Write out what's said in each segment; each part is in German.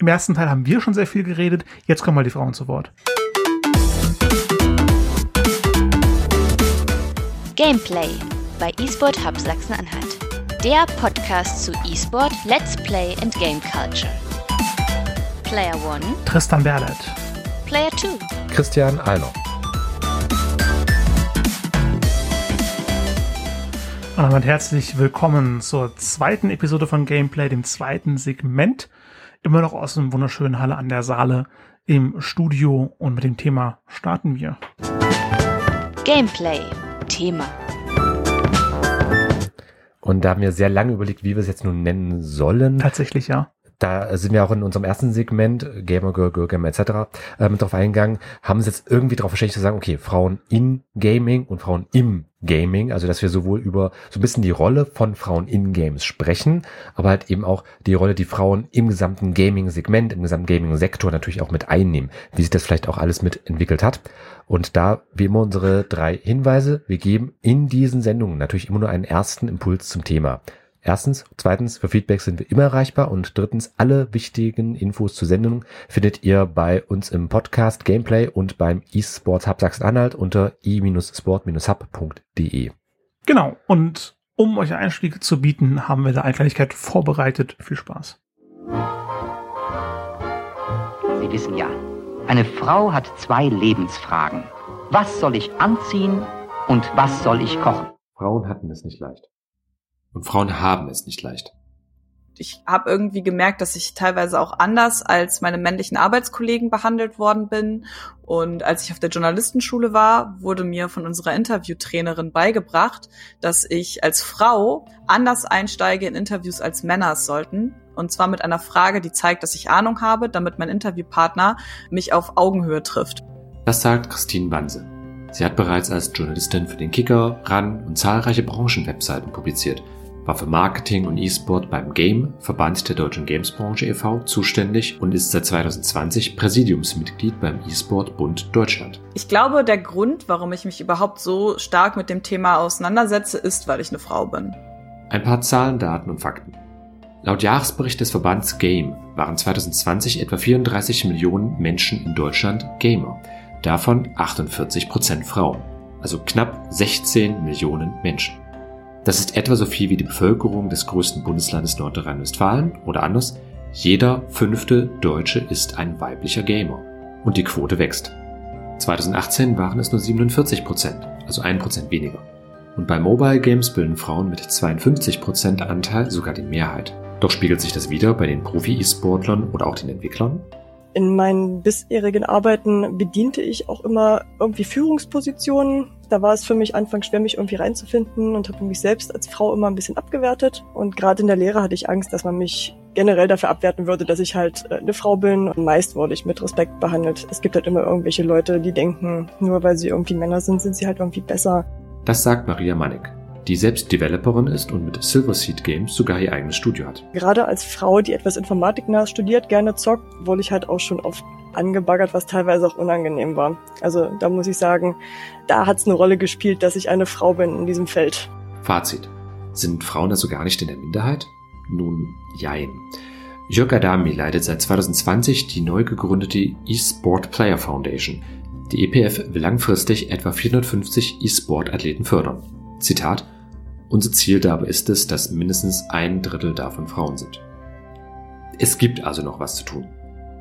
Im ersten Teil haben wir schon sehr viel geredet. Jetzt kommen mal die Frauen zu Wort. Gameplay bei eSport Hub Sachsen-Anhalt. Der Podcast zu eSport, Let's Play and Game Culture. Player 1 Tristan Berlet. Player 2 Christian Alner. Und damit herzlich willkommen zur zweiten Episode von Gameplay, dem zweiten Segment. Immer noch aus dem wunderschönen Halle an der Saale im Studio und mit dem Thema starten wir. Gameplay Thema. Und da haben wir sehr lange überlegt, wie wir es jetzt nun nennen sollen. Tatsächlich, ja. Da sind wir auch in unserem ersten Segment, Gamer, Girl, Girl, Gamer etc., äh, mit drauf eingegangen, haben es jetzt irgendwie darauf verständigt zu sagen, okay, Frauen in Gaming und Frauen im Gaming, also dass wir sowohl über so ein bisschen die Rolle von Frauen in Games sprechen, aber halt eben auch die Rolle, die Frauen im gesamten Gaming-Segment, im gesamten Gaming-Sektor natürlich auch mit einnehmen, wie sich das vielleicht auch alles mit entwickelt hat. Und da, wie immer, unsere drei Hinweise. Wir geben in diesen Sendungen natürlich immer nur einen ersten Impuls zum Thema. Erstens, zweitens, für Feedback sind wir immer erreichbar und drittens, alle wichtigen Infos zur Sendung findet ihr bei uns im Podcast Gameplay und beim eSports Hub Sachsen-Anhalt unter e-sport-hub.de. Genau. Und um euch Einstieg zu bieten, haben wir da eine Kleinigkeit vorbereitet. Viel Spaß. Sie wissen ja, eine Frau hat zwei Lebensfragen. Was soll ich anziehen und was soll ich kochen? Frauen hatten es nicht leicht. Und Frauen haben es nicht leicht. Ich habe irgendwie gemerkt, dass ich teilweise auch anders als meine männlichen Arbeitskollegen behandelt worden bin. Und als ich auf der Journalistenschule war, wurde mir von unserer Interviewtrainerin beigebracht, dass ich als Frau anders einsteige in Interviews als Männer es sollten. Und zwar mit einer Frage, die zeigt, dass ich Ahnung habe, damit mein Interviewpartner mich auf Augenhöhe trifft. Das sagt Christine Banse. Sie hat bereits als Journalistin für den Kicker, RAN und zahlreiche Branchenwebseiten publiziert, war für Marketing und E-Sport beim Game, Verband der deutschen Gamesbranche e.V., zuständig und ist seit 2020 Präsidiumsmitglied beim E-Sport Bund Deutschland. Ich glaube, der Grund, warum ich mich überhaupt so stark mit dem Thema auseinandersetze, ist, weil ich eine Frau bin. Ein paar Zahlen, Daten und Fakten. Laut Jahresbericht des Verbands Game waren 2020 etwa 34 Millionen Menschen in Deutschland Gamer, davon 48 Prozent Frauen, also knapp 16 Millionen Menschen. Das ist etwa so viel wie die Bevölkerung des größten Bundeslandes Nordrhein-Westfalen oder anders, jeder fünfte Deutsche ist ein weiblicher Gamer. Und die Quote wächst. 2018 waren es nur 47 Prozent, also ein Prozent weniger. Und bei Mobile Games bilden Frauen mit 52 Prozent Anteil sogar die Mehrheit. Doch spiegelt sich das wieder bei den Profi-E-Sportlern oder auch den Entwicklern? In meinen bisherigen Arbeiten bediente ich auch immer irgendwie Führungspositionen. Da war es für mich anfangs schwer, mich irgendwie reinzufinden und habe mich selbst als Frau immer ein bisschen abgewertet. Und gerade in der Lehre hatte ich Angst, dass man mich generell dafür abwerten würde, dass ich halt äh, eine Frau bin. Und meist wurde ich mit Respekt behandelt. Es gibt halt immer irgendwelche Leute, die denken, nur weil sie irgendwie Männer sind, sind sie halt irgendwie besser. Das sagt Maria Manek die selbst Developerin ist und mit Silverseed Games sogar ihr eigenes Studio hat. Gerade als Frau, die etwas informatiknah studiert, gerne zockt, wurde ich halt auch schon oft angebaggert, was teilweise auch unangenehm war. Also da muss ich sagen, da hat es eine Rolle gespielt, dass ich eine Frau bin in diesem Feld. Fazit. Sind Frauen also gar nicht in der Minderheit? Nun, jein. Jörg Adami leitet seit 2020 die neu gegründete eSport Player Foundation. Die EPF will langfristig etwa 450 E-Sport-Athleten fördern. Zitat unser Ziel dabei ist es, dass mindestens ein Drittel davon Frauen sind. Es gibt also noch was zu tun.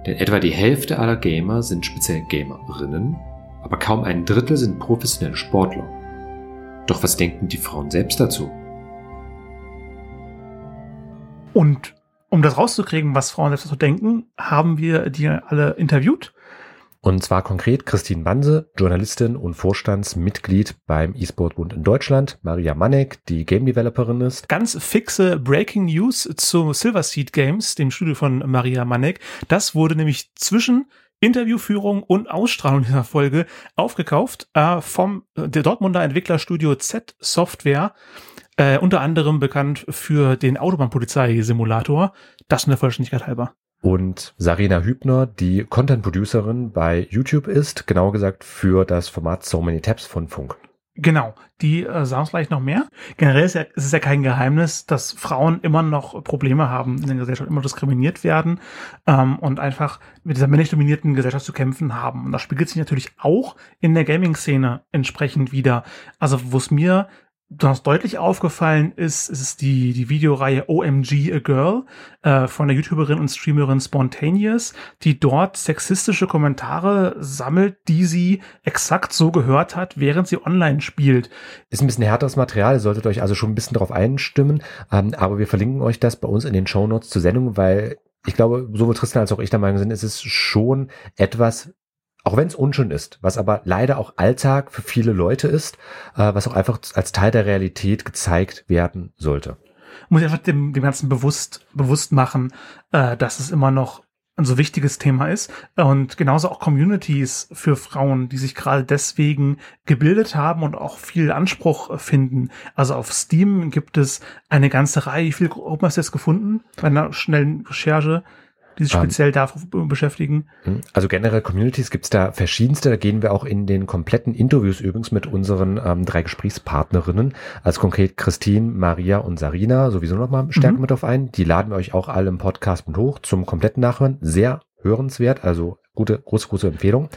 Denn etwa die Hälfte aller Gamer sind speziell Gamerinnen, aber kaum ein Drittel sind professionelle Sportler. Doch was denken die Frauen selbst dazu? Und um das rauszukriegen, was Frauen selbst dazu denken, haben wir die alle interviewt und zwar konkret Christine Banse, Journalistin und Vorstandsmitglied beim E-Sport Bund in Deutschland, Maria Manek, die Game Developerin ist. Ganz fixe Breaking News zu Silverseed Games, dem Studio von Maria Manek. Das wurde nämlich zwischen Interviewführung und Ausstrahlung dieser Folge aufgekauft äh, vom äh, der Dortmunder Entwicklerstudio Z Software, äh, unter anderem bekannt für den Autobahnpolizei-Simulator. Das in der Vollständigkeit halber und Sarina Hübner, die Content Producerin bei YouTube ist, genauer gesagt für das Format So Many Tabs von Funk. Genau, die äh, sagen es vielleicht noch mehr. Generell ist, ja, ist es ja kein Geheimnis, dass Frauen immer noch Probleme haben in der Gesellschaft, immer diskriminiert werden ähm, und einfach mit dieser männlich dominierten Gesellschaft zu kämpfen haben. Und das spiegelt sich natürlich auch in der Gaming-Szene entsprechend wieder. Also wo es mir was deutlich aufgefallen ist, ist die, die Videoreihe OMG A Girl äh, von der YouTuberin und Streamerin Spontaneous, die dort sexistische Kommentare sammelt, die sie exakt so gehört hat, während sie online spielt. Ist ein bisschen härteres Material, solltet euch also schon ein bisschen darauf einstimmen, ähm, aber wir verlinken euch das bei uns in den Show Notes zur Sendung, weil ich glaube, sowohl Tristan als auch ich der Meinung sind, es ist schon etwas, auch wenn es unschön ist, was aber leider auch Alltag für viele Leute ist, äh, was auch einfach als Teil der Realität gezeigt werden sollte. Muss ich einfach dem, dem Ganzen bewusst, bewusst machen, äh, dass es immer noch ein so wichtiges Thema ist und genauso auch Communities für Frauen, die sich gerade deswegen gebildet haben und auch viel Anspruch finden. Also auf Steam gibt es eine ganze Reihe. Wie viele Gruppen hast du jetzt gefunden bei einer schnellen Recherche? Die sich speziell um, davon beschäftigen? Hm, also generell Communities gibt's da verschiedenste. Da gehen wir auch in den kompletten Interviews übrigens mit unseren ähm, drei Gesprächspartnerinnen, als konkret Christine, Maria und Sarina, sowieso nochmal stärker mhm. mit auf ein. Die laden wir euch auch alle im Podcast mit hoch zum kompletten Nachhören. Sehr hörenswert, also gute, große, große Empfehlung.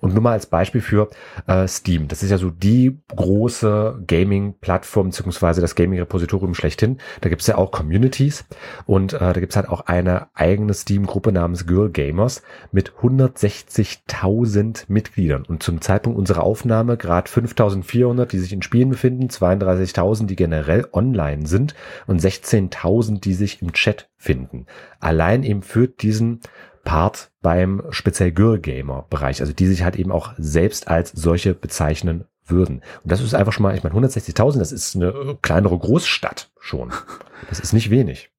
Und nur mal als Beispiel für äh, Steam. Das ist ja so die große Gaming-Plattform beziehungsweise das Gaming-Repositorium schlechthin. Da gibt's ja auch Communities und äh, da gibt's halt auch eine eigene Steam-Gruppe namens Girl Gamers mit 160.000 Mitgliedern. Und zum Zeitpunkt unserer Aufnahme gerade 5.400, die sich in Spielen befinden, 32.000, die generell online sind und 16.000, die sich im Chat finden. Allein eben für diesen Part beim speziell Girl Gamer Bereich, also die sich halt eben auch selbst als solche bezeichnen würden. Und das ist einfach schon mal, ich meine, 160.000, das ist eine kleinere Großstadt schon. Das ist nicht wenig.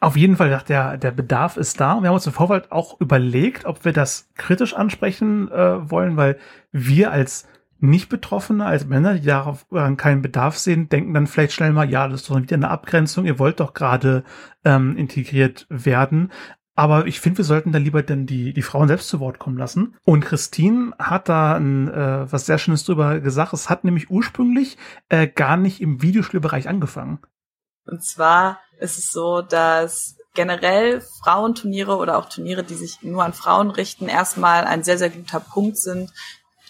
Auf jeden Fall, der, der Bedarf ist da. Wir haben uns im Vorfeld auch überlegt, ob wir das kritisch ansprechen äh, wollen, weil wir als nicht-Betroffene, als Männer, die darauf keinen Bedarf sehen, denken dann vielleicht schnell mal, ja, das ist doch wieder eine Abgrenzung, ihr wollt doch gerade ähm, integriert werden. Aber ich finde, wir sollten da lieber denn die, die Frauen selbst zu Wort kommen lassen. Und Christine hat da ein, äh, was sehr Schönes drüber gesagt. Es hat nämlich ursprünglich äh, gar nicht im Videospielbereich angefangen. Und zwar ist es so, dass generell Frauenturniere oder auch Turniere, die sich nur an Frauen richten, erstmal ein sehr, sehr guter Punkt sind,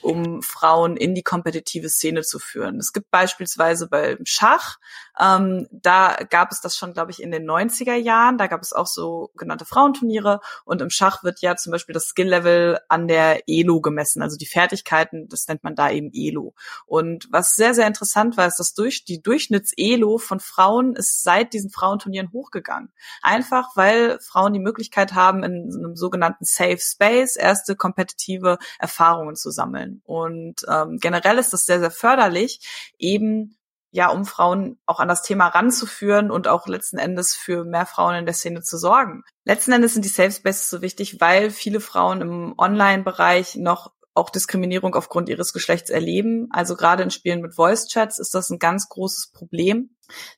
um Frauen in die kompetitive Szene zu führen. Es gibt beispielsweise beim Schach, ähm, da gab es das schon, glaube ich, in den 90er Jahren. Da gab es auch so genannte Frauenturniere und im Schach wird ja zum Beispiel das Skill-Level an der Elo gemessen, also die Fertigkeiten, das nennt man da eben Elo. Und was sehr, sehr interessant war, ist, dass durch die Durchschnitts-Elo von Frauen ist seit diesen Frauenturnieren hochgegangen. Einfach, weil Frauen die Möglichkeit haben, in einem sogenannten Safe Space erste kompetitive Erfahrungen zu sammeln. Und ähm, generell ist das sehr, sehr förderlich, eben ja, um Frauen auch an das Thema ranzuführen und auch letzten Endes für mehr Frauen in der Szene zu sorgen. Letzten Endes sind die Safe Spaces so wichtig, weil viele Frauen im Online-Bereich noch auch Diskriminierung aufgrund ihres Geschlechts erleben. Also gerade in Spielen mit Voice Chats ist das ein ganz großes Problem.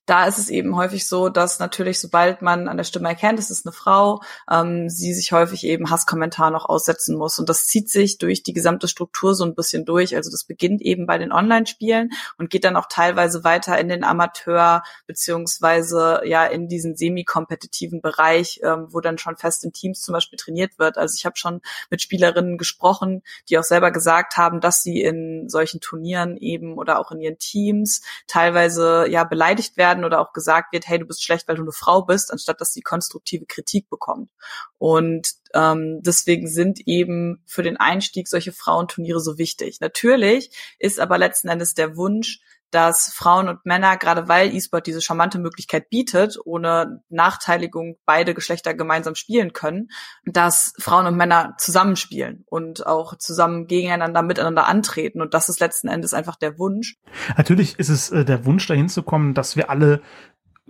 Da ist es eben häufig so, dass natürlich, sobald man an der Stimme erkennt, es ist eine Frau, ähm, sie sich häufig eben Hasskommentaren noch aussetzen muss. Und das zieht sich durch die gesamte Struktur so ein bisschen durch. Also das beginnt eben bei den Online-Spielen und geht dann auch teilweise weiter in den Amateur beziehungsweise ja in diesen semi-kompetitiven Bereich, ähm, wo dann schon fest in Teams zum Beispiel trainiert wird. Also ich habe schon mit Spielerinnen gesprochen, die auch selber gesagt haben, dass sie in solchen Turnieren eben oder auch in ihren Teams teilweise ja beleidigt beleidigt werden oder auch gesagt wird, hey, du bist schlecht, weil du eine Frau bist, anstatt dass sie konstruktive Kritik bekommt. Und ähm, deswegen sind eben für den Einstieg solche Frauenturniere so wichtig. Natürlich ist aber letzten Endes der Wunsch, dass Frauen und Männer, gerade weil E-Sport diese charmante Möglichkeit bietet, ohne Nachteiligung beide Geschlechter gemeinsam spielen können, dass Frauen und Männer zusammenspielen und auch zusammen gegeneinander miteinander antreten. Und das ist letzten Endes einfach der Wunsch. Natürlich ist es äh, der Wunsch, dahin zu kommen, dass wir alle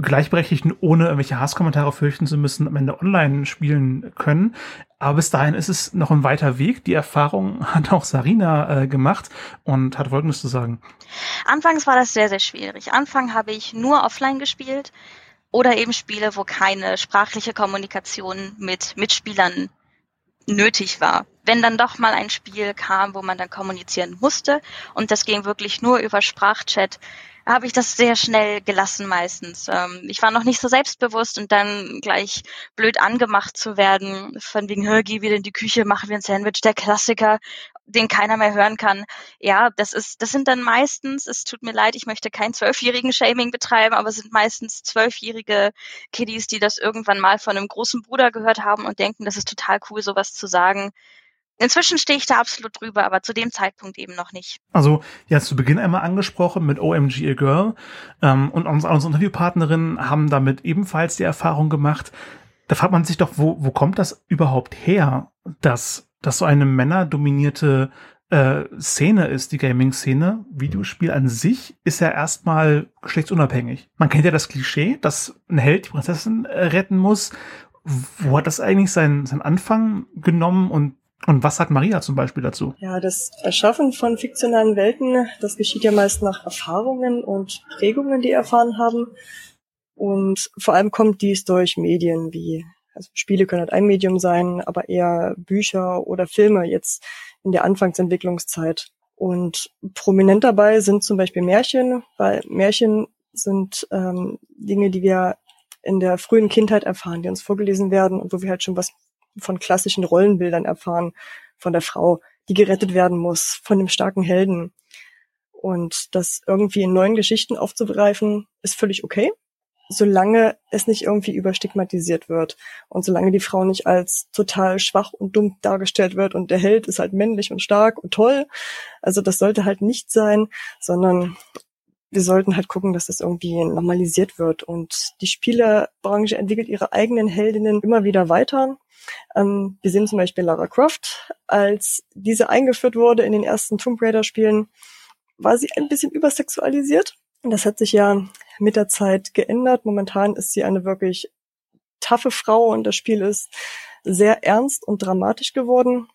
Gleichberechtigten, ohne irgendwelche Hasskommentare fürchten zu müssen, am Ende online spielen können. Aber bis dahin ist es noch ein weiter Weg. Die Erfahrung hat auch Sarina äh, gemacht und hat Folgendes zu sagen. Anfangs war das sehr, sehr schwierig. Anfang habe ich nur offline gespielt oder eben Spiele, wo keine sprachliche Kommunikation mit Mitspielern nötig war. wenn dann doch mal ein Spiel kam, wo man dann kommunizieren musste und das ging wirklich nur über Sprachchat, habe ich das sehr schnell gelassen meistens. Ähm, ich war noch nicht so selbstbewusst und dann gleich blöd angemacht zu werden, von wegen, hör, geh wieder in die Küche, machen wir ein Sandwich, der Klassiker, den keiner mehr hören kann. Ja, das ist, das sind dann meistens, es tut mir leid, ich möchte keinen zwölfjährigen Shaming betreiben, aber es sind meistens zwölfjährige Kiddies, die das irgendwann mal von einem großen Bruder gehört haben und denken, das ist total cool, sowas zu sagen. Inzwischen stehe ich da absolut drüber, aber zu dem Zeitpunkt eben noch nicht. Also, ja, zu Beginn einmal angesprochen mit OMG A Girl ähm, und unsere, unsere Interviewpartnerinnen haben damit ebenfalls die Erfahrung gemacht. Da fragt man sich doch, wo, wo kommt das überhaupt her, dass, dass so eine männerdominierte äh, Szene ist, die Gaming-Szene. Videospiel an sich ist ja erstmal geschlechtsunabhängig. Man kennt ja das Klischee, dass ein Held die Prinzessin äh, retten muss. Wo hat das eigentlich seinen, seinen Anfang genommen und und was sagt Maria zum Beispiel dazu? Ja, das Erschaffen von fiktionalen Welten, das geschieht ja meist nach Erfahrungen und Prägungen, die erfahren haben. Und vor allem kommt dies durch Medien wie, also Spiele können halt ein Medium sein, aber eher Bücher oder Filme jetzt in der Anfangsentwicklungszeit. Und prominent dabei sind zum Beispiel Märchen, weil Märchen sind ähm, Dinge, die wir in der frühen Kindheit erfahren, die uns vorgelesen werden und wo wir halt schon was von klassischen Rollenbildern erfahren, von der Frau, die gerettet werden muss, von dem starken Helden. Und das irgendwie in neuen Geschichten aufzugreifen, ist völlig okay, solange es nicht irgendwie überstigmatisiert wird und solange die Frau nicht als total schwach und dumm dargestellt wird und der Held ist halt männlich und stark und toll. Also das sollte halt nicht sein, sondern wir sollten halt gucken, dass das irgendwie normalisiert wird. Und die Spielerbranche entwickelt ihre eigenen Heldinnen immer wieder weiter. Ähm, wir sehen zum Beispiel Lara Croft, als diese eingeführt wurde in den ersten Tomb Raider Spielen, war sie ein bisschen übersexualisiert. Und das hat sich ja mit der Zeit geändert. Momentan ist sie eine wirklich taffe Frau und das Spiel ist sehr ernst und dramatisch geworden,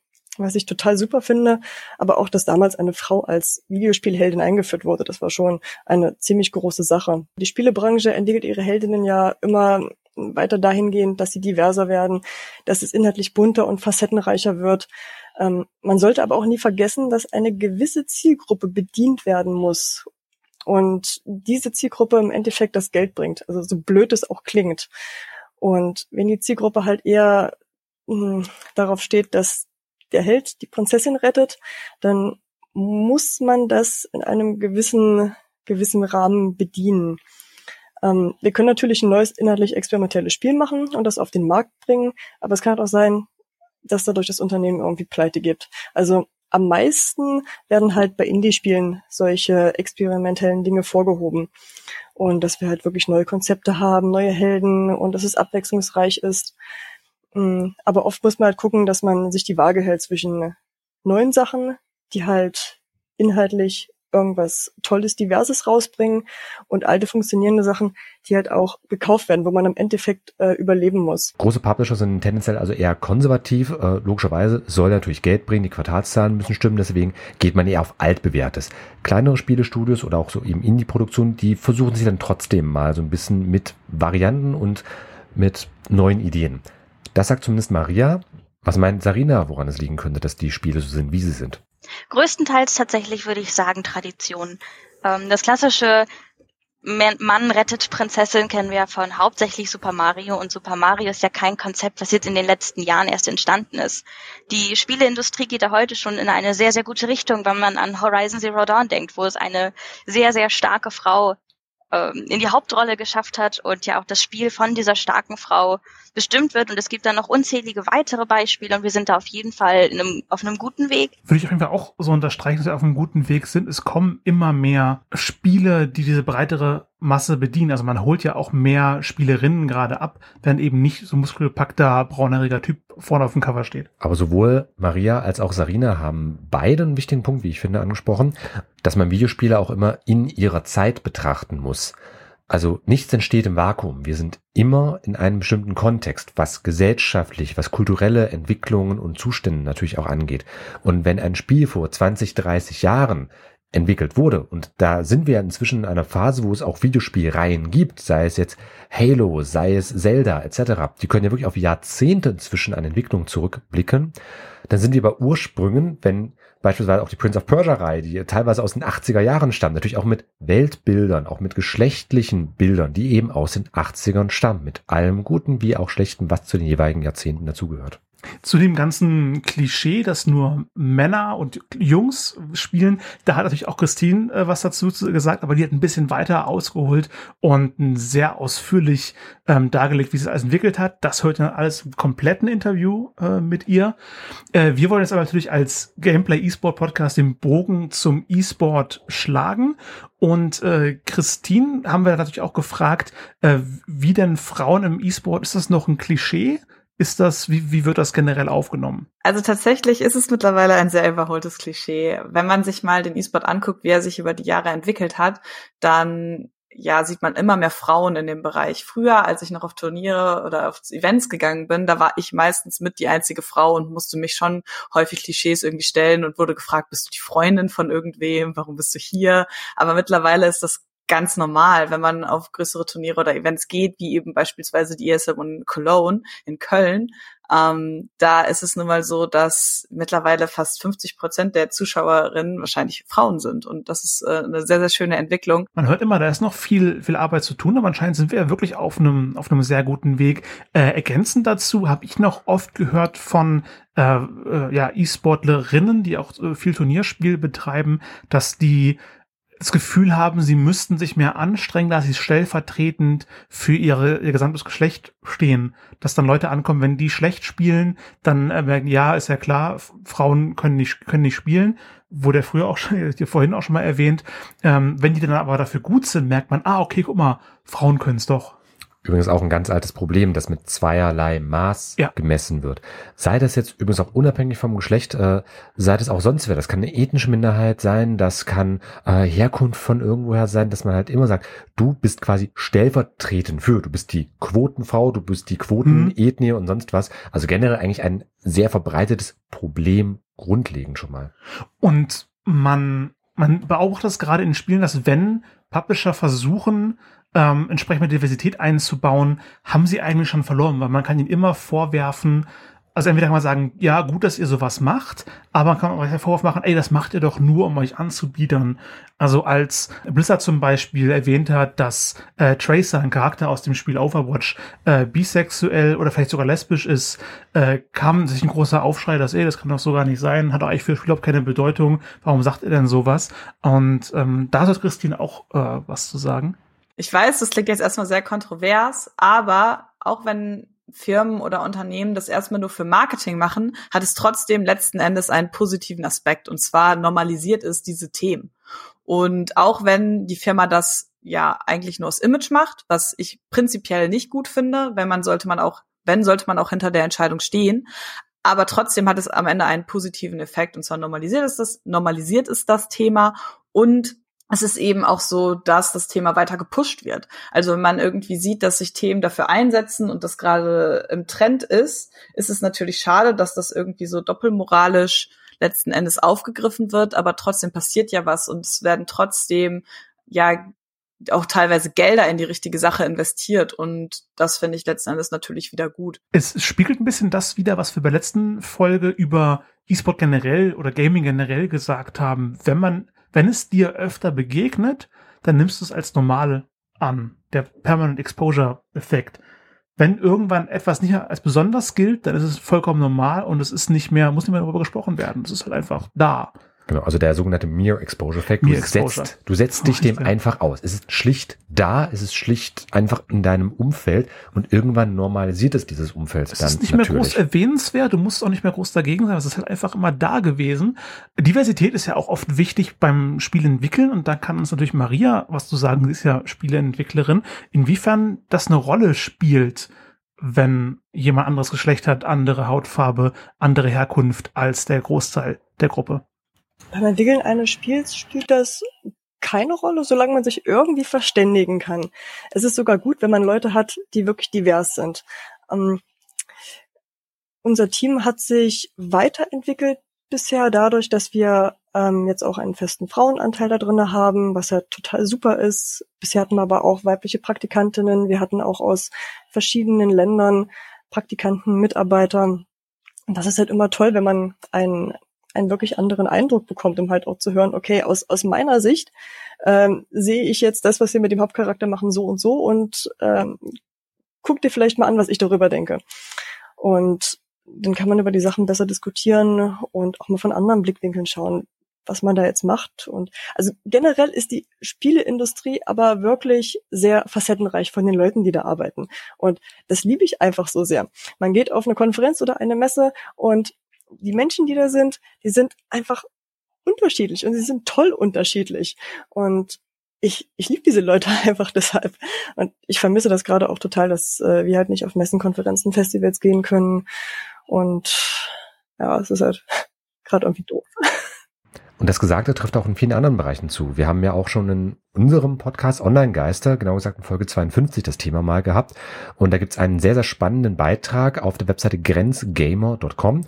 was ich total super finde. Aber auch, dass damals eine Frau als Videospielheldin eingeführt wurde, das war schon eine ziemlich große Sache. Die Spielebranche entwickelt ihre Heldinnen ja immer weiter dahingehend, dass sie diverser werden, dass es inhaltlich bunter und facettenreicher wird. Ähm, man sollte aber auch nie vergessen, dass eine gewisse Zielgruppe bedient werden muss. Und diese Zielgruppe im Endeffekt das Geld bringt. Also so blöd es auch klingt. Und wenn die Zielgruppe halt eher mh, hm, darauf steht, dass der Held die Prinzessin rettet, dann muss man das in einem gewissen, gewissen Rahmen bedienen. Ähm, wir können natürlich ein neues inhaltlich experimentelles Spiel machen und das auf den Markt bringen, aber es kann halt auch sein, dass dadurch das Unternehmen irgendwie pleite gibt. Also am meisten werden halt bei Indie-Spielen solche experimentellen Dinge vorgehoben. Und dass wir halt wirklich neue Konzepte haben, neue Helden und dass es abwechslungsreich ist. Mm, aber oft muss man halt gucken, dass man sich die Waage hält zwischen neuen Sachen, die halt inhaltlich irgendwas Tolles, Diverses rausbringen und alte funktionierende Sachen, die halt auch gekauft werden, wo man im Endeffekt äh, überleben muss. Große Publisher sind tendenziell also eher konservativ. Äh, logischerweise soll natürlich Geld bringen, die Quartalszahlen müssen stimmen, deswegen geht man eher auf altbewährtes. Kleinere Spielestudios oder auch so eben Indie-Produktionen, die versuchen sich dann trotzdem mal so ein bisschen mit Varianten und mit neuen Ideen. Das sagt zumindest Maria. Was meint Sarina, woran es liegen könnte, dass die Spiele so sind, wie sie sind? Größtenteils tatsächlich würde ich sagen Tradition. Ähm, das klassische Mann rettet Prinzessin kennen wir ja von hauptsächlich Super Mario und Super Mario ist ja kein Konzept, was jetzt in den letzten Jahren erst entstanden ist. Die Spieleindustrie geht da heute schon in eine sehr, sehr gute Richtung, wenn man an Horizon Zero Dawn denkt, wo es eine sehr, sehr starke Frau ähm, in die Hauptrolle geschafft hat und ja auch das Spiel von dieser starken Frau bestimmt wird. Und es gibt dann noch unzählige weitere Beispiele und wir sind da auf jeden Fall einem, auf einem guten Weg. Würde ich auf jeden Fall auch so unterstreichen, dass wir auf einem guten Weg sind. Es kommen immer mehr Spiele, die diese breitere Masse bedienen. Also man holt ja auch mehr Spielerinnen gerade ab, wenn eben nicht so muskelpackter, braunhaariger Typ vorne auf dem Cover steht. Aber sowohl Maria als auch Sarina haben beide einen wichtigen Punkt, wie ich finde, angesprochen, dass man Videospiele auch immer in ihrer Zeit betrachten muss. Also nichts entsteht im Vakuum. Wir sind immer in einem bestimmten Kontext, was gesellschaftlich, was kulturelle Entwicklungen und Zustände natürlich auch angeht. Und wenn ein Spiel vor 20, 30 Jahren entwickelt wurde. Und da sind wir inzwischen in einer Phase, wo es auch Videospielreihen gibt, sei es jetzt Halo, sei es Zelda etc. Die können ja wirklich auf Jahrzehnte inzwischen an Entwicklung zurückblicken. Dann sind die bei Ursprüngen, wenn beispielsweise auch die Prince of Persia-Reihe, die teilweise aus den 80er Jahren stammt, natürlich auch mit Weltbildern, auch mit geschlechtlichen Bildern, die eben aus den 80ern stammen, mit allem Guten wie auch Schlechten, was zu den jeweiligen Jahrzehnten dazugehört. Zu dem ganzen Klischee, dass nur Männer und Jungs spielen, da hat natürlich auch Christine äh, was dazu gesagt, aber die hat ein bisschen weiter ausgeholt und sehr ausführlich ähm, dargelegt, wie sie es alles entwickelt hat. Das hört dann alles im kompletten Interview äh, mit ihr. Äh, wir wollen jetzt aber natürlich als Gameplay E-Sport Podcast den Bogen zum E-Sport schlagen und äh, Christine haben wir natürlich auch gefragt, äh, wie denn Frauen im E-Sport, ist das noch ein Klischee? Ist das, wie, wie wird das generell aufgenommen? Also tatsächlich ist es mittlerweile ein sehr überholtes Klischee. Wenn man sich mal den E-Sport anguckt, wie er sich über die Jahre entwickelt hat, dann ja, sieht man immer mehr Frauen in dem Bereich. Früher, als ich noch auf Turniere oder auf Events gegangen bin, da war ich meistens mit die einzige Frau und musste mich schon häufig Klischees irgendwie stellen und wurde gefragt, bist du die Freundin von irgendwem? Warum bist du hier? Aber mittlerweile ist das ganz normal, wenn man auf größere Turniere oder Events geht, wie eben beispielsweise die ESM und Cologne in Köln. Ähm, da ist es nun mal so, dass mittlerweile fast 50 Prozent der Zuschauerinnen wahrscheinlich Frauen sind. Und das ist äh, eine sehr, sehr schöne Entwicklung. Man hört immer, da ist noch viel, viel Arbeit zu tun, aber anscheinend sind wir ja wirklich auf einem, auf einem sehr guten Weg. Äh, ergänzend dazu habe ich noch oft gehört von äh, äh, ja, E-Sportlerinnen, die auch äh, viel Turnierspiel betreiben, dass die das Gefühl haben, sie müssten sich mehr anstrengen, dass sie stellvertretend für ihre, ihr gesamtes Geschlecht stehen. Dass dann Leute ankommen, wenn die schlecht spielen, dann äh, merken, ja, ist ja klar, Frauen können nicht, können nicht spielen. Wurde früher auch schon, vorhin auch schon mal erwähnt. Ähm, wenn die dann aber dafür gut sind, merkt man, ah, okay, guck mal, Frauen können es doch. Übrigens auch ein ganz altes Problem, das mit zweierlei Maß ja. gemessen wird. Sei das jetzt übrigens auch unabhängig vom Geschlecht, äh, sei das auch sonst wer. Das kann eine ethnische Minderheit sein, das kann äh, Herkunft von irgendwoher sein, dass man halt immer sagt, du bist quasi stellvertretend für, du bist die Quotenfrau, du bist die Quotenethnie mhm. und sonst was. Also generell eigentlich ein sehr verbreitetes Problem grundlegend schon mal. Und man, man beobachtet das gerade in Spielen, dass wenn Publisher versuchen, ähm, entsprechende Diversität einzubauen, haben sie eigentlich schon verloren, weil man kann ihnen immer vorwerfen, also entweder kann man sagen, ja, gut, dass ihr sowas macht, aber man kann auch den Vorwurf machen, ey, das macht ihr doch nur, um euch anzubiedern. Also als Blizzard zum Beispiel erwähnt hat, dass äh, Tracer, ein Charakter aus dem Spiel Overwatch, äh, bisexuell oder vielleicht sogar lesbisch ist, äh, kam sich ein großer Aufschrei, dass, ey, das kann doch so gar nicht sein, hat eigentlich für das Spiel überhaupt keine Bedeutung, warum sagt ihr denn sowas? Und ähm, da hat Christine auch äh, was zu sagen. Ich weiß, das klingt jetzt erstmal sehr kontrovers, aber auch wenn Firmen oder Unternehmen das erstmal nur für Marketing machen, hat es trotzdem letzten Endes einen positiven Aspekt. Und zwar normalisiert es diese Themen. Und auch wenn die Firma das ja eigentlich nur aus Image macht, was ich prinzipiell nicht gut finde, wenn man sollte man auch, wenn sollte man auch hinter der Entscheidung stehen. Aber trotzdem hat es am Ende einen positiven Effekt. Und zwar normalisiert es das, normalisiert es das Thema und es ist eben auch so, dass das Thema weiter gepusht wird. Also wenn man irgendwie sieht, dass sich Themen dafür einsetzen und das gerade im Trend ist, ist es natürlich schade, dass das irgendwie so doppelmoralisch letzten Endes aufgegriffen wird, aber trotzdem passiert ja was und es werden trotzdem ja auch teilweise Gelder in die richtige Sache investiert und das finde ich letzten Endes natürlich wieder gut. Es spiegelt ein bisschen das wieder, was wir bei der letzten Folge über E-Sport generell oder Gaming generell gesagt haben. Wenn man wenn es dir öfter begegnet, dann nimmst du es als normal an. Der Permanent Exposure Effekt. Wenn irgendwann etwas nicht als besonders gilt, dann ist es vollkommen normal und es ist nicht mehr, muss nicht mehr darüber gesprochen werden. Es ist halt einfach da. Genau, also der sogenannte Mere Exposure Effekt. Du. Setzt, du setzt dich dem einfach aus. Es ist schlicht da, es ist schlicht einfach in deinem Umfeld und irgendwann normalisiert es dieses Umfeld es dann. Es ist nicht natürlich. mehr groß erwähnenswert, du musst auch nicht mehr groß dagegen sein, es ist halt einfach immer da gewesen. Diversität ist ja auch oft wichtig beim Spiel entwickeln und da kann uns natürlich Maria was zu sagen, sie ist ja Spieleentwicklerin, inwiefern das eine Rolle spielt, wenn jemand anderes Geschlecht hat, andere Hautfarbe, andere Herkunft als der Großteil der Gruppe. Beim Entwickeln eines Spiels spielt das keine Rolle, solange man sich irgendwie verständigen kann. Es ist sogar gut, wenn man Leute hat, die wirklich divers sind. Ähm, unser Team hat sich weiterentwickelt bisher dadurch, dass wir ähm, jetzt auch einen festen Frauenanteil da drinne haben, was ja total super ist. Bisher hatten wir aber auch weibliche Praktikantinnen. Wir hatten auch aus verschiedenen Ländern Praktikanten, Mitarbeiter. Und das ist halt immer toll, wenn man einen, einen wirklich anderen Eindruck bekommt, um halt auch zu hören, okay, aus, aus meiner Sicht ähm, sehe ich jetzt das, was wir mit dem Hauptcharakter machen, so und so und ähm, guck dir vielleicht mal an, was ich darüber denke. Und dann kann man über die Sachen besser diskutieren und auch mal von anderen Blickwinkeln schauen, was man da jetzt macht. Und also generell ist die Spieleindustrie aber wirklich sehr facettenreich von den Leuten, die da arbeiten. Und das liebe ich einfach so sehr. Man geht auf eine Konferenz oder eine Messe und die Menschen, die da sind, die sind einfach unterschiedlich und sie sind toll unterschiedlich. Und ich, ich liebe diese Leute einfach deshalb. Und ich vermisse das gerade auch total, dass äh, wir halt nicht auf Messen, Konferenzen, Festivals gehen können. Und ja, es ist halt gerade irgendwie doof. Und das Gesagte trifft auch in vielen anderen Bereichen zu. Wir haben ja auch schon in unserem Podcast Online-Geister, genau gesagt in Folge 52, das Thema mal gehabt. Und da gibt's einen sehr, sehr spannenden Beitrag auf der Webseite grenzgamer.com.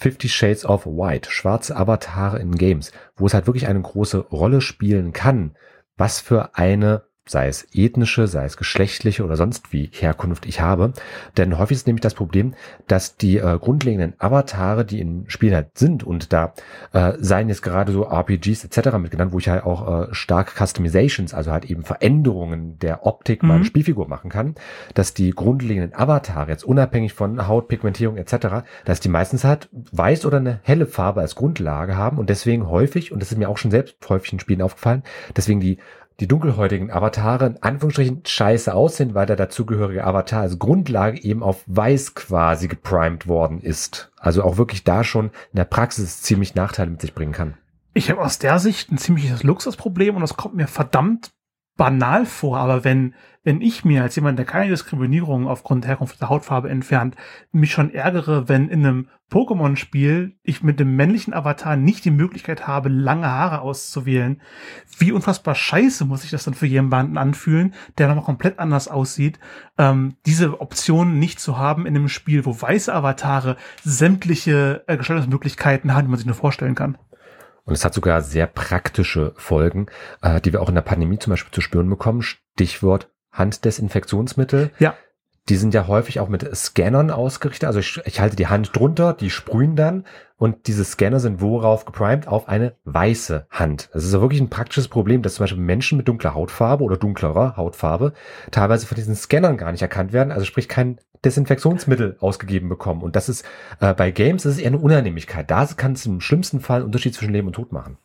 50 Shades of White, schwarze Avatare in Games, wo es halt wirklich eine große Rolle spielen kann, was für eine sei es ethnische, sei es geschlechtliche oder sonst wie Herkunft ich habe. Denn häufig ist nämlich das Problem, dass die äh, grundlegenden Avatare, die in Spielen halt sind und da äh, seien jetzt gerade so RPGs etc. mit genannt, wo ich halt auch äh, stark Customizations, also halt eben Veränderungen der Optik mhm. meiner Spielfigur machen kann, dass die grundlegenden Avatare jetzt unabhängig von Hautpigmentierung etc., dass die meistens halt weiß oder eine helle Farbe als Grundlage haben und deswegen häufig, und das ist mir auch schon selbst häufig in Spielen aufgefallen, deswegen die die dunkelhäutigen Avatare in Anführungsstrichen scheiße aussehen, weil der dazugehörige Avatar als Grundlage eben auf weiß quasi geprimed worden ist. Also auch wirklich da schon in der Praxis ziemlich Nachteile mit sich bringen kann. Ich habe aus der Sicht ein ziemliches Luxusproblem und das kommt mir verdammt banal vor, aber wenn, wenn ich mir als jemand, der keine Diskriminierung aufgrund der Herkunft der Hautfarbe entfernt, mich schon ärgere, wenn in einem Pokémon-Spiel ich mit dem männlichen Avatar nicht die Möglichkeit habe, lange Haare auszuwählen, wie unfassbar scheiße muss ich das dann für jemanden anfühlen, der nochmal komplett anders aussieht, ähm, diese Option nicht zu haben in einem Spiel, wo weiße Avatare sämtliche äh, Gestaltungsmöglichkeiten haben, die man sich nur vorstellen kann. Und es hat sogar sehr praktische Folgen, äh, die wir auch in der Pandemie zum Beispiel zu spüren bekommen. Stichwort Handdesinfektionsmittel. Ja. Die sind ja häufig auch mit Scannern ausgerichtet. Also ich, ich halte die Hand drunter, die sprühen dann und diese Scanner sind worauf geprimed? Auf eine weiße Hand. Das ist ja wirklich ein praktisches Problem, dass zum Beispiel Menschen mit dunkler Hautfarbe oder dunklerer Hautfarbe teilweise von diesen Scannern gar nicht erkannt werden. Also sprich kein Desinfektionsmittel ausgegeben bekommen. Und das ist äh, bei Games das ist eher eine Unannehmlichkeit. Da kann es im schlimmsten Fall einen Unterschied zwischen Leben und Tod machen.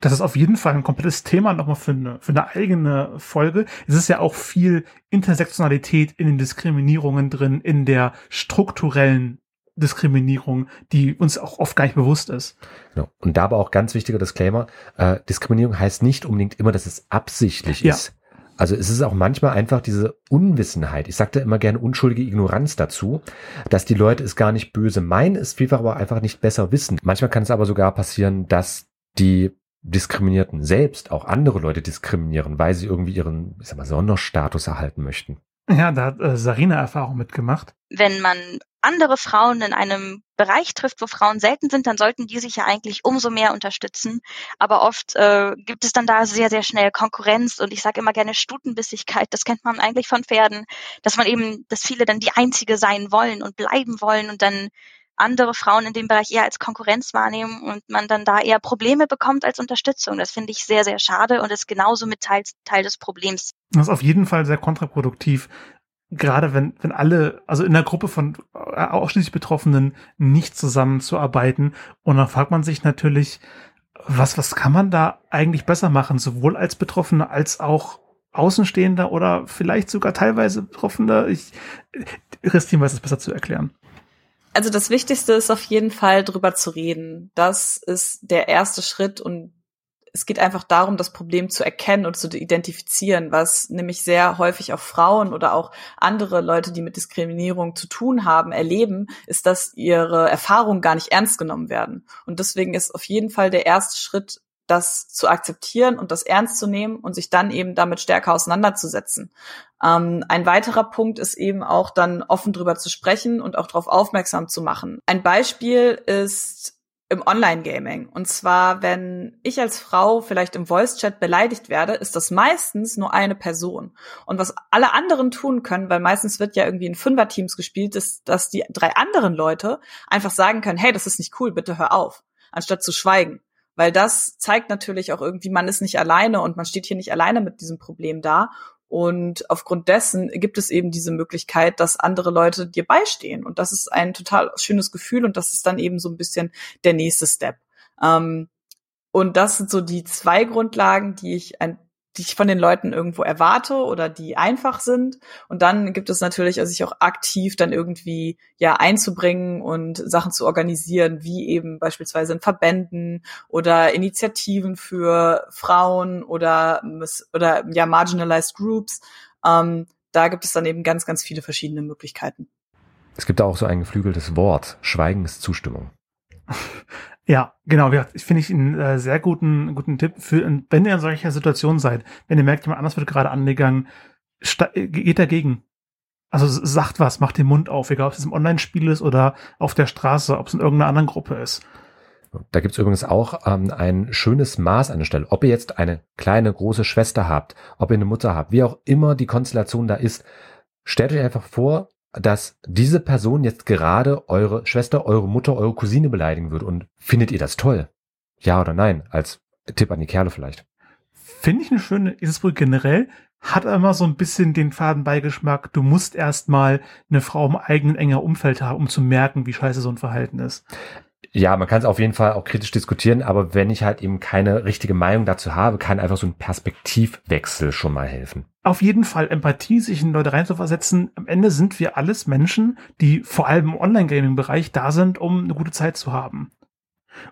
Das ist auf jeden Fall ein komplettes Thema nochmal für eine, für eine eigene Folge. Es ist ja auch viel Intersektionalität in den Diskriminierungen drin, in der strukturellen Diskriminierung, die uns auch oft gar nicht bewusst ist. Genau. Und da aber auch ganz wichtiger Disclaimer, äh, Diskriminierung heißt nicht unbedingt immer, dass es absichtlich ja. ist. Also es ist auch manchmal einfach diese Unwissenheit. Ich sagte immer gerne unschuldige Ignoranz dazu, dass die Leute es gar nicht böse meinen, es vielfach aber einfach nicht besser wissen. Manchmal kann es aber sogar passieren, dass die Diskriminierten selbst auch andere Leute diskriminieren, weil sie irgendwie ihren, ich sag mal, Sonderstatus erhalten möchten. Ja, da hat äh, Sarina Erfahrung mitgemacht. Wenn man andere Frauen in einem Bereich trifft, wo Frauen selten sind, dann sollten die sich ja eigentlich umso mehr unterstützen. Aber oft äh, gibt es dann da sehr, sehr schnell Konkurrenz und ich sage immer gerne Stutenbissigkeit. Das kennt man eigentlich von Pferden, dass man eben, dass viele dann die Einzige sein wollen und bleiben wollen und dann andere Frauen in dem Bereich eher als Konkurrenz wahrnehmen und man dann da eher Probleme bekommt als Unterstützung. Das finde ich sehr, sehr schade und ist genauso mit Teil, Teil des Problems. Das ist auf jeden Fall sehr kontraproduktiv, gerade wenn, wenn alle, also in einer Gruppe von äh, ausschließlich Betroffenen nicht zusammenzuarbeiten. Und dann fragt man sich natürlich, was, was kann man da eigentlich besser machen, sowohl als Betroffener als auch Außenstehender oder vielleicht sogar teilweise Betroffener? Ich, Christine weiß es besser zu erklären. Also das Wichtigste ist auf jeden Fall drüber zu reden. Das ist der erste Schritt und es geht einfach darum, das Problem zu erkennen und zu identifizieren, was nämlich sehr häufig auch Frauen oder auch andere Leute, die mit Diskriminierung zu tun haben, erleben, ist, dass ihre Erfahrungen gar nicht ernst genommen werden. Und deswegen ist auf jeden Fall der erste Schritt, das zu akzeptieren und das ernst zu nehmen und sich dann eben damit stärker auseinanderzusetzen. Ähm, ein weiterer Punkt ist eben auch dann offen drüber zu sprechen und auch darauf aufmerksam zu machen. Ein Beispiel ist im Online-Gaming. Und zwar, wenn ich als Frau vielleicht im Voice-Chat beleidigt werde, ist das meistens nur eine Person. Und was alle anderen tun können, weil meistens wird ja irgendwie in Fünfer-Teams gespielt, ist, dass die drei anderen Leute einfach sagen können, hey, das ist nicht cool, bitte hör auf, anstatt zu schweigen. Weil das zeigt natürlich auch irgendwie, man ist nicht alleine und man steht hier nicht alleine mit diesem Problem da. Und aufgrund dessen gibt es eben diese Möglichkeit, dass andere Leute dir beistehen. Und das ist ein total schönes Gefühl und das ist dann eben so ein bisschen der nächste Step. Ähm, und das sind so die zwei Grundlagen, die ich ein die ich von den Leuten irgendwo erwarte oder die einfach sind. Und dann gibt es natürlich, also sich auch aktiv dann irgendwie ja einzubringen und Sachen zu organisieren, wie eben beispielsweise in Verbänden oder Initiativen für Frauen oder oder ja marginalized Groups. Ähm, da gibt es dann eben ganz, ganz viele verschiedene Möglichkeiten. Es gibt auch so ein geflügeltes Wort, Schweigen ist Zustimmung. Ja, genau. Ja, finde ich einen äh, sehr guten, guten Tipp für, wenn ihr in solcher Situation seid, wenn ihr merkt, jemand anders wird gerade angegangen, geht dagegen. Also sagt was, macht den Mund auf, egal ob es im Online-Spiel ist oder auf der Straße, ob es in irgendeiner anderen Gruppe ist. Da gibt's übrigens auch ähm, ein schönes Maß an der Stelle. Ob ihr jetzt eine kleine, große Schwester habt, ob ihr eine Mutter habt, wie auch immer die Konstellation da ist, stellt euch einfach vor, dass diese Person jetzt gerade eure Schwester, eure Mutter, eure Cousine beleidigen würde. Und findet ihr das toll? Ja oder nein? Als Tipp an die Kerle vielleicht. Finde ich eine schöne Eselsbrücke generell. Hat immer so ein bisschen den Fadenbeigeschmack. Du musst erstmal eine Frau im eigenen enger Umfeld haben, um zu merken, wie scheiße so ein Verhalten ist. Ja, man kann es auf jeden Fall auch kritisch diskutieren, aber wenn ich halt eben keine richtige Meinung dazu habe, kann einfach so ein Perspektivwechsel schon mal helfen. Auf jeden Fall Empathie, sich in Leute reinzuversetzen. Am Ende sind wir alles Menschen, die vor allem im Online-Gaming-Bereich da sind, um eine gute Zeit zu haben.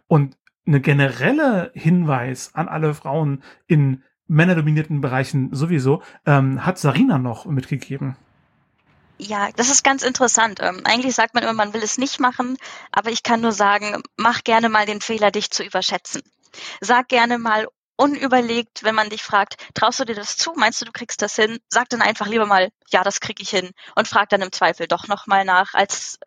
Und eine generelle Hinweis an alle Frauen in männerdominierten Bereichen sowieso ähm, hat Sarina noch mitgegeben. Ja, das ist ganz interessant. Ähm, eigentlich sagt man immer, man will es nicht machen, aber ich kann nur sagen, mach gerne mal den Fehler, dich zu überschätzen. Sag gerne mal unüberlegt, wenn man dich fragt, traust du dir das zu? Meinst du, du kriegst das hin? Sag dann einfach lieber mal, ja, das krieg ich hin und frag dann im Zweifel doch nochmal nach, als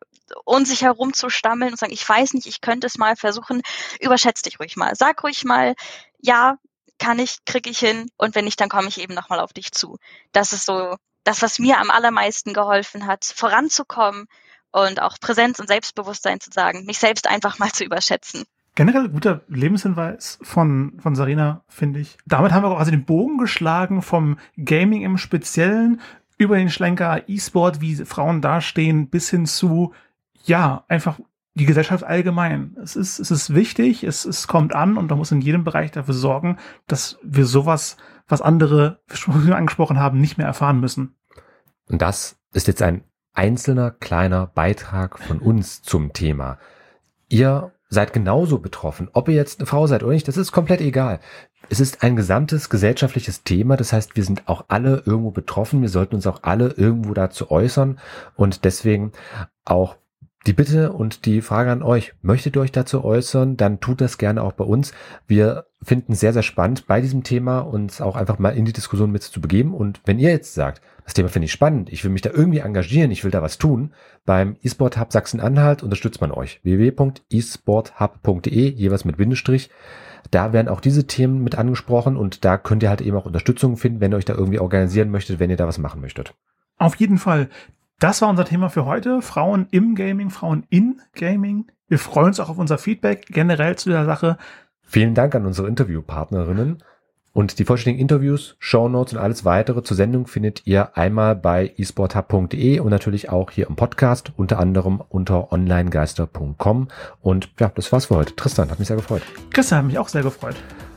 unsicher rumzustammeln und sagen, ich weiß nicht, ich könnte es mal versuchen. Überschätz dich ruhig mal. Sag ruhig mal, ja, kann ich, krieg ich hin und wenn nicht, dann komme ich eben nochmal auf dich zu. Das ist so das, was mir am allermeisten geholfen hat, voranzukommen und auch Präsenz und Selbstbewusstsein zu sagen, mich selbst einfach mal zu überschätzen. Generell guter Lebenshinweis von, von Sarina, finde ich. Damit haben wir auch also den Bogen geschlagen vom Gaming im Speziellen über den Schlenker E-Sport, wie Frauen dastehen, bis hin zu, ja, einfach die Gesellschaft allgemein. Es ist, es ist wichtig, es, es kommt an und man muss in jedem Bereich dafür sorgen, dass wir sowas, was andere schon angesprochen haben, nicht mehr erfahren müssen. Und das ist jetzt ein einzelner kleiner Beitrag von uns zum Thema. Ihr seid genauso betroffen. Ob ihr jetzt eine Frau seid oder nicht, das ist komplett egal. Es ist ein gesamtes gesellschaftliches Thema. Das heißt, wir sind auch alle irgendwo betroffen. Wir sollten uns auch alle irgendwo dazu äußern. Und deswegen auch die Bitte und die Frage an euch, möchtet ihr euch dazu äußern, dann tut das gerne auch bei uns. Wir finden sehr, sehr spannend bei diesem Thema uns auch einfach mal in die Diskussion mit zu begeben. Und wenn ihr jetzt sagt, das Thema finde ich spannend, ich will mich da irgendwie engagieren, ich will da was tun, beim eSport Hub Sachsen-Anhalt unterstützt man euch. www.esporthub.de, jeweils mit Bindestrich. Da werden auch diese Themen mit angesprochen und da könnt ihr halt eben auch Unterstützung finden, wenn ihr euch da irgendwie organisieren möchtet, wenn ihr da was machen möchtet. Auf jeden Fall. Das war unser Thema für heute. Frauen im Gaming, Frauen in Gaming. Wir freuen uns auch auf unser Feedback generell zu der Sache. Vielen Dank an unsere Interviewpartnerinnen. Und die vollständigen Interviews, Shownotes und alles weitere zur Sendung findet ihr einmal bei esporthub.de und natürlich auch hier im Podcast, unter anderem unter onlinegeister.com. Und ja, das war's für heute. Tristan, hat mich sehr gefreut. Christian hat mich auch sehr gefreut.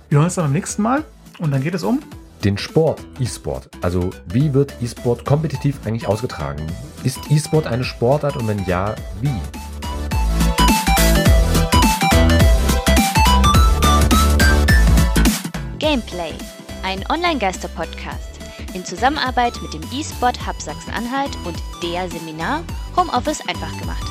Wir hören uns dann beim nächsten Mal und dann geht es um den Sport E-Sport. Also wie wird E-Sport kompetitiv eigentlich ausgetragen? Ist E-Sport eine Sportart und wenn ja, wie? Gameplay, ein Online-Geister-Podcast in Zusammenarbeit mit dem E-Sport Hub Sachsen-Anhalt und der Seminar Homeoffice einfach gemacht.